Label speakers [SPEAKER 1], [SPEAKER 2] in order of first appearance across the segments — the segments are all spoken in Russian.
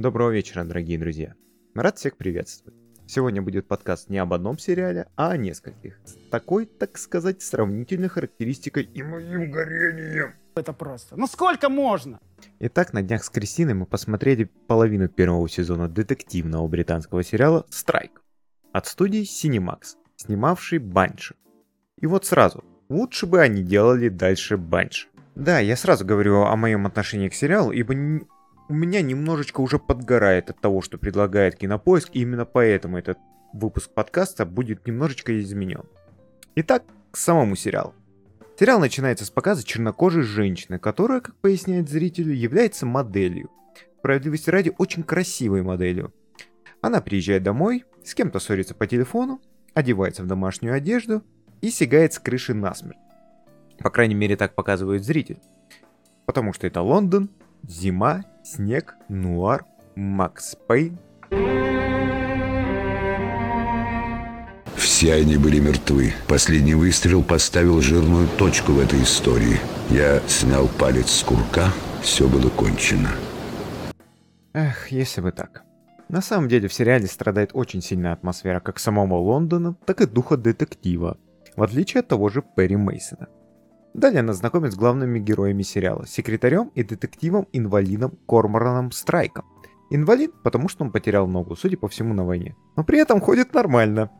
[SPEAKER 1] Доброго вечера, дорогие друзья. Рад всех приветствовать. Сегодня будет подкаст не об одном сериале, а о нескольких. С такой, так сказать, сравнительной характеристикой и моим горением.
[SPEAKER 2] Это просто. Ну сколько можно?
[SPEAKER 1] Итак, на днях с Кристиной мы посмотрели половину первого сезона детективного британского сериала «Страйк» от студии Cinemax, снимавший Банши. И вот сразу, лучше бы они делали дальше Банши. Да, я сразу говорю о моем отношении к сериалу, ибо у меня немножечко уже подгорает от того, что предлагает Кинопоиск, и именно поэтому этот выпуск подкаста будет немножечко изменен. Итак, к самому сериалу. Сериал начинается с показа чернокожей женщины, которая, как поясняет зрителю, является моделью. Справедливости ради, очень красивой моделью. Она приезжает домой, с кем-то ссорится по телефону, одевается в домашнюю одежду и сигает с крыши насмерть. По крайней мере, так показывает зритель. Потому что это Лондон, зима Снег, Нуар, Макс Пейн.
[SPEAKER 3] Все они были мертвы. Последний выстрел поставил жирную точку в этой истории. Я снял палец с курка, все было кончено.
[SPEAKER 1] Эх, если бы так. На самом деле в сериале страдает очень сильная атмосфера как самого Лондона, так и духа детектива, в отличие от того же Перри Мейсона. Далее нас знакомят с главными героями сериала, секретарем и детективом-инвалидом Кормораном Страйком. Инвалид, потому что он потерял ногу, судя по всему, на войне. Но при этом ходит нормально.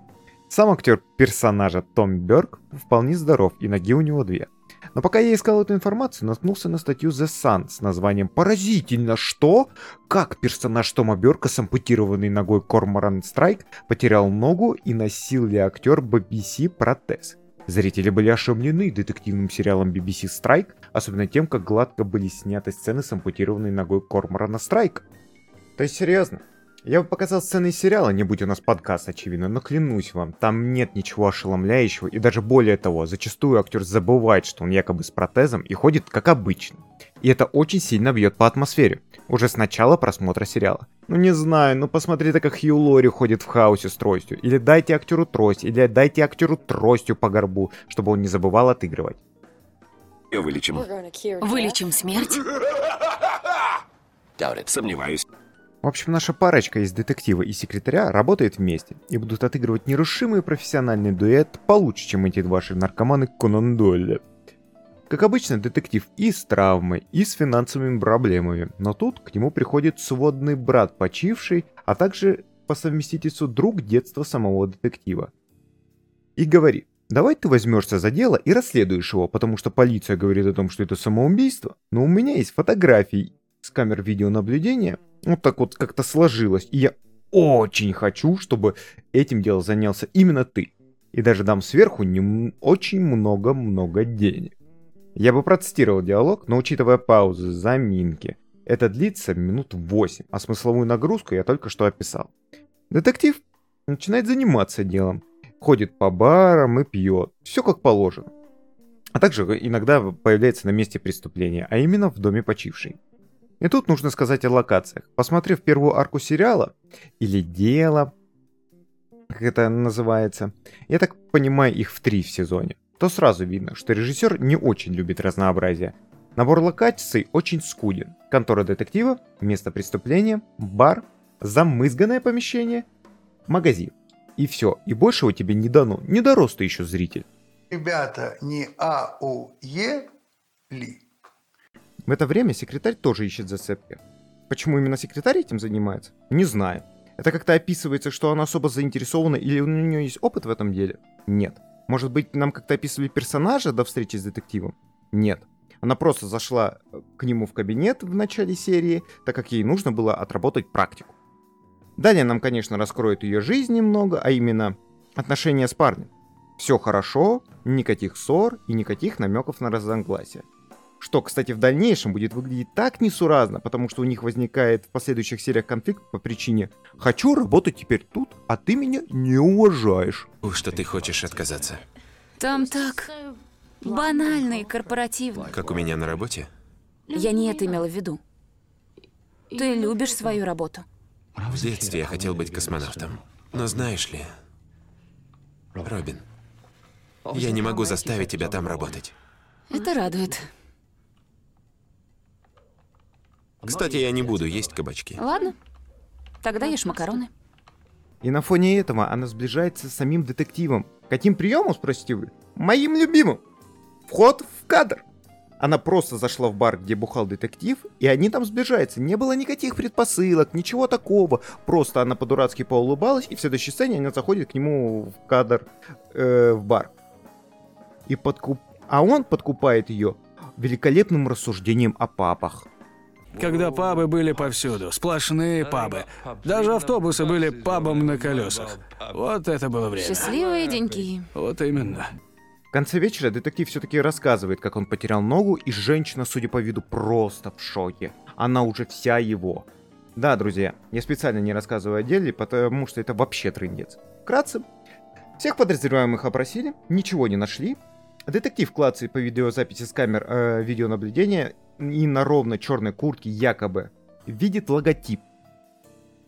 [SPEAKER 1] Сам актер персонажа Том Берг вполне здоров, и ноги у него две. Но пока я искал эту информацию, наткнулся на статью The Sun с названием «Поразительно, что? Как персонаж Тома Бёрка с ампутированной ногой Корморан Страйк потерял ногу и носил ли актер BBC протез?» Зрители были ошеломлены детективным сериалом BBC Strike, особенно тем, как гладко были сняты сцены с ампутированной ногой Корморана Страйка. То есть серьезно? Я бы показал сцены из сериала, не будь у нас подкаст, очевидно, но клянусь вам, там нет ничего ошеломляющего, и даже более того, зачастую актер забывает, что он якобы с протезом и ходит как обычно. И это очень сильно бьет по атмосфере, уже с начала просмотра сериала. Ну не знаю, ну посмотри-то, как Хью Лори ходит в хаосе с тростью. Или дайте актеру трость, или дайте актеру тростью по горбу, чтобы он не забывал отыгрывать.
[SPEAKER 4] Вылечим.
[SPEAKER 5] Вылечим смерть?
[SPEAKER 4] Сомневаюсь.
[SPEAKER 1] В общем, наша парочка из детектива и секретаря работает вместе и будут отыгрывать нерушимый профессиональный дуэт получше, чем эти два наркоманы Конан Дойля. Как обычно, детектив и с травмой, и с финансовыми проблемами, но тут к нему приходит сводный брат почивший, а также по совместительству друг детства самого детектива. И говорит, давай ты возьмешься за дело и расследуешь его, потому что полиция говорит о том, что это самоубийство, но у меня есть фотографии с камер видеонаблюдения, вот так вот как-то сложилось, и я очень хочу, чтобы этим делом занялся именно ты. И даже дам сверху не очень много-много денег. Я бы процитировал диалог, но учитывая паузы, заминки, это длится минут 8, а смысловую нагрузку я только что описал. Детектив начинает заниматься делом, ходит по барам и пьет, все как положено. А также иногда появляется на месте преступления, а именно в доме почившей. И тут нужно сказать о локациях. Посмотрев первую арку сериала, или дело, как это называется, я так понимаю их в три в сезоне то сразу видно, что режиссер не очень любит разнообразие. Набор локаций очень скуден. Контора детектива, место преступления, бар, замызганное помещение, магазин. И все, и большего тебе не дано, не дорос ты еще зритель.
[SPEAKER 6] Ребята, не АУЕ ли?
[SPEAKER 1] В это время секретарь тоже ищет зацепки. Почему именно секретарь этим занимается? Не знаю. Это как-то описывается, что она особо заинтересована или у нее есть опыт в этом деле? Нет. Может быть, нам как-то описывали персонажа до встречи с детективом? Нет. Она просто зашла э, к нему в кабинет в начале серии, так как ей нужно было отработать практику. Далее нам, конечно, раскроют ее жизнь немного, а именно отношения с парнем. Все хорошо, никаких ссор и никаких намеков на разногласия. Что, кстати, в дальнейшем будет выглядеть так несуразно, потому что у них возникает в последующих сериях конфликт по причине «хочу работать теперь тут, а ты меня не уважаешь».
[SPEAKER 4] Что ты хочешь отказаться?
[SPEAKER 5] Там так банально и корпоративно.
[SPEAKER 4] Как у меня на работе?
[SPEAKER 5] Я не это имела в виду. Ты любишь свою работу.
[SPEAKER 4] В детстве я хотел быть космонавтом. Но знаешь ли, Робин, я не могу заставить тебя там работать.
[SPEAKER 5] Это радует.
[SPEAKER 4] Кстати, я не буду есть кабачки.
[SPEAKER 5] Ладно, тогда ешь макароны.
[SPEAKER 1] И на фоне этого она сближается с самим детективом. Каким приемом, спросите вы? Моим любимым. Вход в кадр. Она просто зашла в бар, где бухал детектив, и они там сближаются. Не было никаких предпосылок, ничего такого. Просто она по-дурацки поулыбалась, и в следующей сцене она заходит к нему в кадр э, в бар. И подкуп... А он подкупает ее великолепным рассуждением о папах.
[SPEAKER 7] Когда пабы были повсюду, сплошные пабы. Даже автобусы были пабом на колесах. Вот это было время.
[SPEAKER 5] Счастливые деньки.
[SPEAKER 7] Вот именно.
[SPEAKER 1] В конце вечера детектив все-таки рассказывает, как он потерял ногу, и женщина, судя по виду, просто в шоке. Она уже вся его. Да, друзья, я специально не рассказываю о деле, потому что это вообще трындец. Вкратце, всех подозреваемых опросили, ничего не нашли. Детектив клацает по видеозаписи с камер э, видеонаблюдения и на ровно черной куртке якобы видит логотип.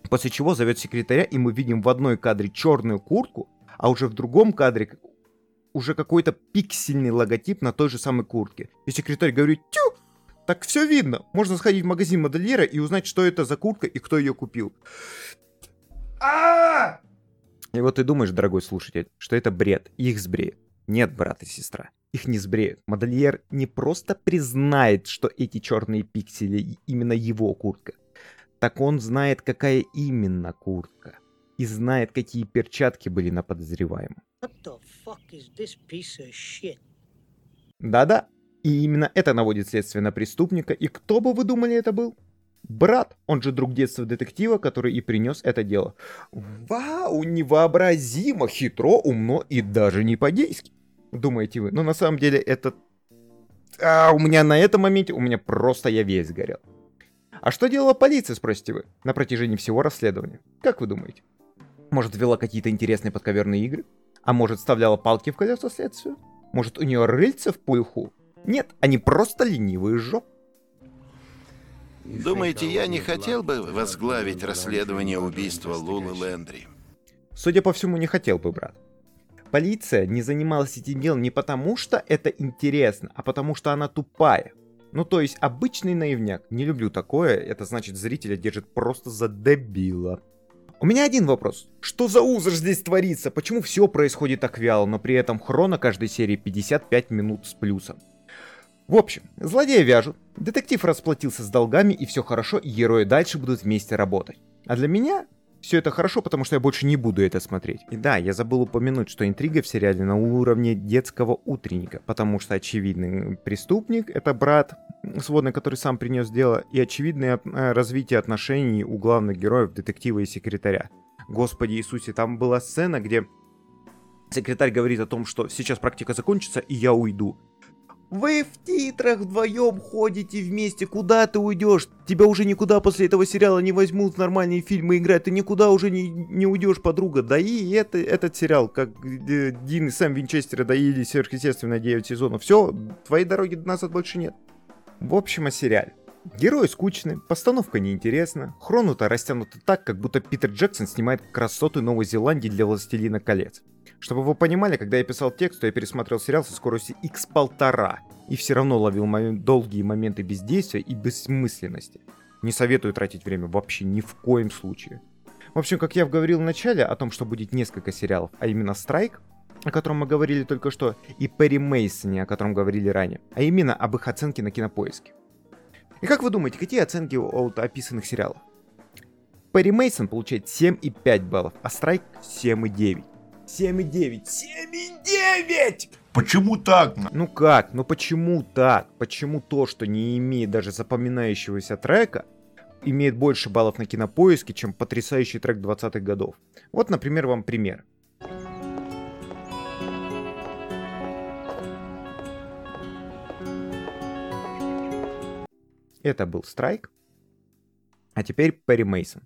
[SPEAKER 1] После чего зовет секретаря, и мы видим в одной кадре черную куртку, а уже в другом кадре уже какой-то пиксельный логотип на той же самой куртке. И секретарь говорит, тю, так все видно. Можно сходить в магазин модельера и узнать, что это за куртка и кто ее купил. А! И вот ты думаешь, дорогой слушатель, что это бред, их сбреют. Нет, брат и сестра, их не сбреют. Модельер не просто признает, что эти черные пиксели именно его куртка, так он знает, какая именно куртка. И знает, какие перчатки были на подозреваемом. Да-да, и именно это наводит следствие на преступника. И кто бы вы думали это был? Брат, он же друг детства детектива, который и принес это дело. Вау, невообразимо, хитро, умно и даже не по-гейски. Думаете вы? Но на самом деле это... А, у меня на этом моменте, у меня просто я весь горел. А что делала полиция, спросите вы, на протяжении всего расследования? Как вы думаете? Может, вела какие-то интересные подковерные игры? А может, вставляла палки в колеса следствию? Может, у нее рыльца в пульху? Нет, они просто ленивые жоп.
[SPEAKER 8] Думаете, я не хотел бы возглавить расследование убийства Лулы Лэндри?
[SPEAKER 1] Судя по всему, не хотел бы, брат. Полиция не занималась этим делом не потому, что это интересно, а потому, что она тупая. Ну, то есть, обычный наивняк. Не люблю такое, это значит, зрителя держит просто за дебила. У меня один вопрос. Что за узор здесь творится? Почему все происходит так вяло, но при этом хрона каждой серии 55 минут с плюсом? В общем, злодея вяжут, детектив расплатился с долгами и все хорошо, и герои дальше будут вместе работать. А для меня все это хорошо, потому что я больше не буду это смотреть. И да, я забыл упомянуть, что интрига в сериале на уровне детского утренника, потому что очевидный преступник — это брат сводный, который сам принес дело, и очевидное э, развитие отношений у главных героев, детектива и секретаря. Господи Иисусе, там была сцена, где секретарь говорит о том, что сейчас практика закончится, и я уйду. Вы в титрах вдвоем ходите вместе, куда ты уйдешь? Тебя уже никуда после этого сериала не возьмут нормальные фильмы играть, ты никуда уже не, не уйдешь, подруга. Да и это, этот сериал, как э, Дин и Сэм Винчестеры доили сверхъестественно 9 сезонов. Все, твоей дороги назад больше нет. В общем, о сериале. Герои скучны, постановка неинтересна, хронута растянута так, как будто Питер Джексон снимает красоты Новой Зеландии для «Властелина колец». Чтобы вы понимали, когда я писал текст, то я пересмотрел сериал со скоростью x1,5 и все равно ловил момент, долгие моменты бездействия и бессмысленности. Не советую тратить время вообще ни в коем случае. В общем, как я говорил в начале о том, что будет несколько сериалов, а именно «Страйк», о котором мы говорили только что, и Перри Мейсоне, о котором говорили ранее, а именно об их оценке на кинопоиске. И как вы думаете, какие оценки от описанных сериалов? Перри Мейсон получает 7,5 баллов, а Страйк 7,9. 7,9. 7,9!
[SPEAKER 9] Почему так?
[SPEAKER 1] Ну как? Ну почему так? Почему то, что не имеет даже запоминающегося трека, имеет больше баллов на кинопоиске, чем потрясающий трек 20-х годов? Вот, например, вам пример. Это был Страйк. А теперь Перри Мейсон.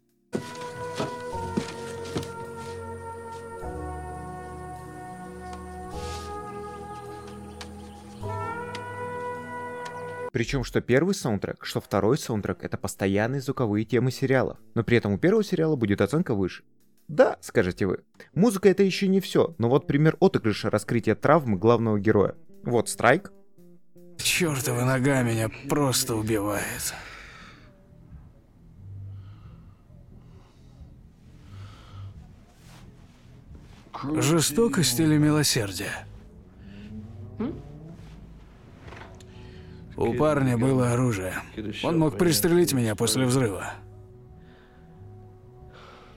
[SPEAKER 1] Причем, что первый саундтрек, что второй саундтрек — это постоянные звуковые темы сериалов, но при этом у первого сериала будет оценка выше. Да, скажете вы. Музыка это еще не все, но вот пример отыгрыша раскрытия травмы главного героя. Вот Страйк.
[SPEAKER 7] Чертова нога меня просто убивает. Жестокость или милосердие? У парня было оружие. Он мог пристрелить меня после взрыва.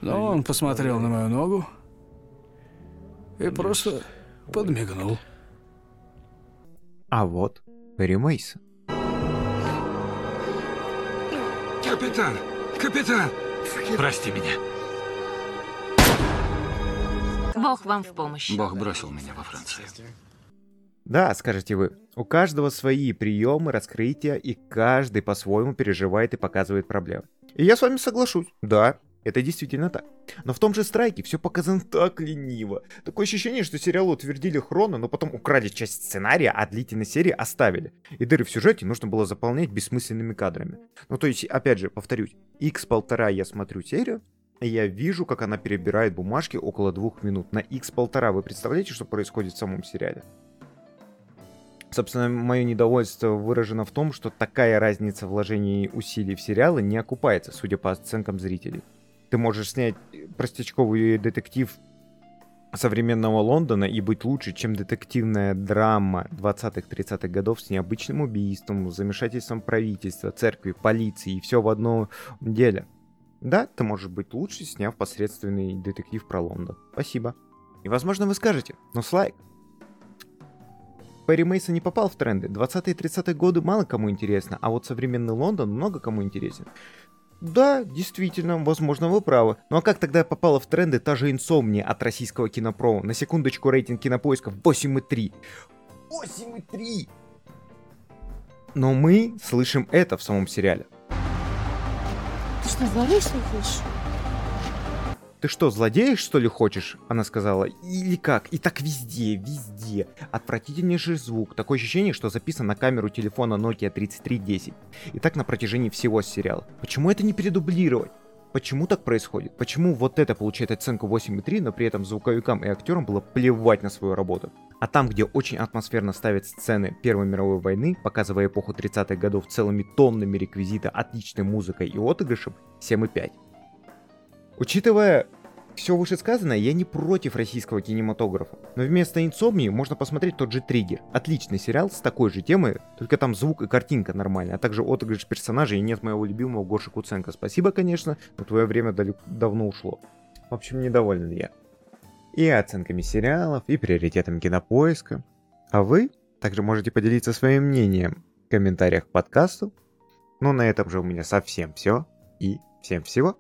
[SPEAKER 7] Но он посмотрел на мою ногу и просто подмигнул.
[SPEAKER 1] А вот Перри Мейсон.
[SPEAKER 9] Капитан! Капитан! Прости меня.
[SPEAKER 10] Бог вам в помощь.
[SPEAKER 9] Бог бросил меня во Франции.
[SPEAKER 1] Да, скажете вы, у каждого свои приемы раскрытия, и каждый по-своему переживает и показывает проблемы. И я с вами соглашусь. Да, это действительно так. Но в том же страйке все показано так лениво. Такое ощущение, что сериал утвердили хроно, но потом украли часть сценария, а длительной серии оставили. И дыры в сюжете нужно было заполнять бессмысленными кадрами. Ну то есть, опять же, повторюсь, x полтора я смотрю серию, и я вижу, как она перебирает бумажки около двух минут. На x полтора вы представляете, что происходит в самом сериале? Собственно, мое недовольство выражено в том, что такая разница вложений усилий в сериалы не окупается, судя по оценкам зрителей. Ты можешь снять простячковый детектив современного Лондона и быть лучше, чем детективная драма 20-30-х годов с необычным убийством, замешательством правительства, церкви, полиции и все в одном деле. Да, ты можешь быть лучше, сняв посредственный детектив про Лондон. Спасибо. И возможно вы скажете, ну слайк, Перри Мейсон не попал в тренды. 20-е и 30-е годы мало кому интересно, а вот современный Лондон много кому интересен. Да, действительно, возможно, вы правы. Ну а как тогда попала в тренды та же инсомния от российского кинопрома? На секундочку рейтинг кинопоисков 8,3. 8,3! Но мы слышим это в самом сериале.
[SPEAKER 10] Ты что, зловещий хочешь?
[SPEAKER 1] Ты что, злодеешь, что ли, хочешь? Она сказала. Или как? И так везде, везде. Отвратительнейший звук. Такое ощущение, что записан на камеру телефона Nokia 3310. И так на протяжении всего сериала. Почему это не передублировать? Почему так происходит? Почему вот это получает оценку 8,3, но при этом звуковикам и актерам было плевать на свою работу? А там, где очень атмосферно ставят сцены Первой мировой войны, показывая эпоху 30-х годов целыми тоннами реквизита, отличной музыкой и отыгрышем, 7,5. Учитывая все вышесказанное, я не против российского кинематографа. Но вместо инсомнии можно посмотреть тот же Триггер. Отличный сериал с такой же темой, только там звук и картинка нормальная, а также отыгрыш персонажей и нет моего любимого Гоши Куценко. Спасибо, конечно, но твое время дал- давно ушло. В общем, недоволен я. И оценками сериалов, и приоритетом кинопоиска. А вы также можете поделиться своим мнением в комментариях к подкасту. Ну, на этом же у меня совсем все. И всем всего.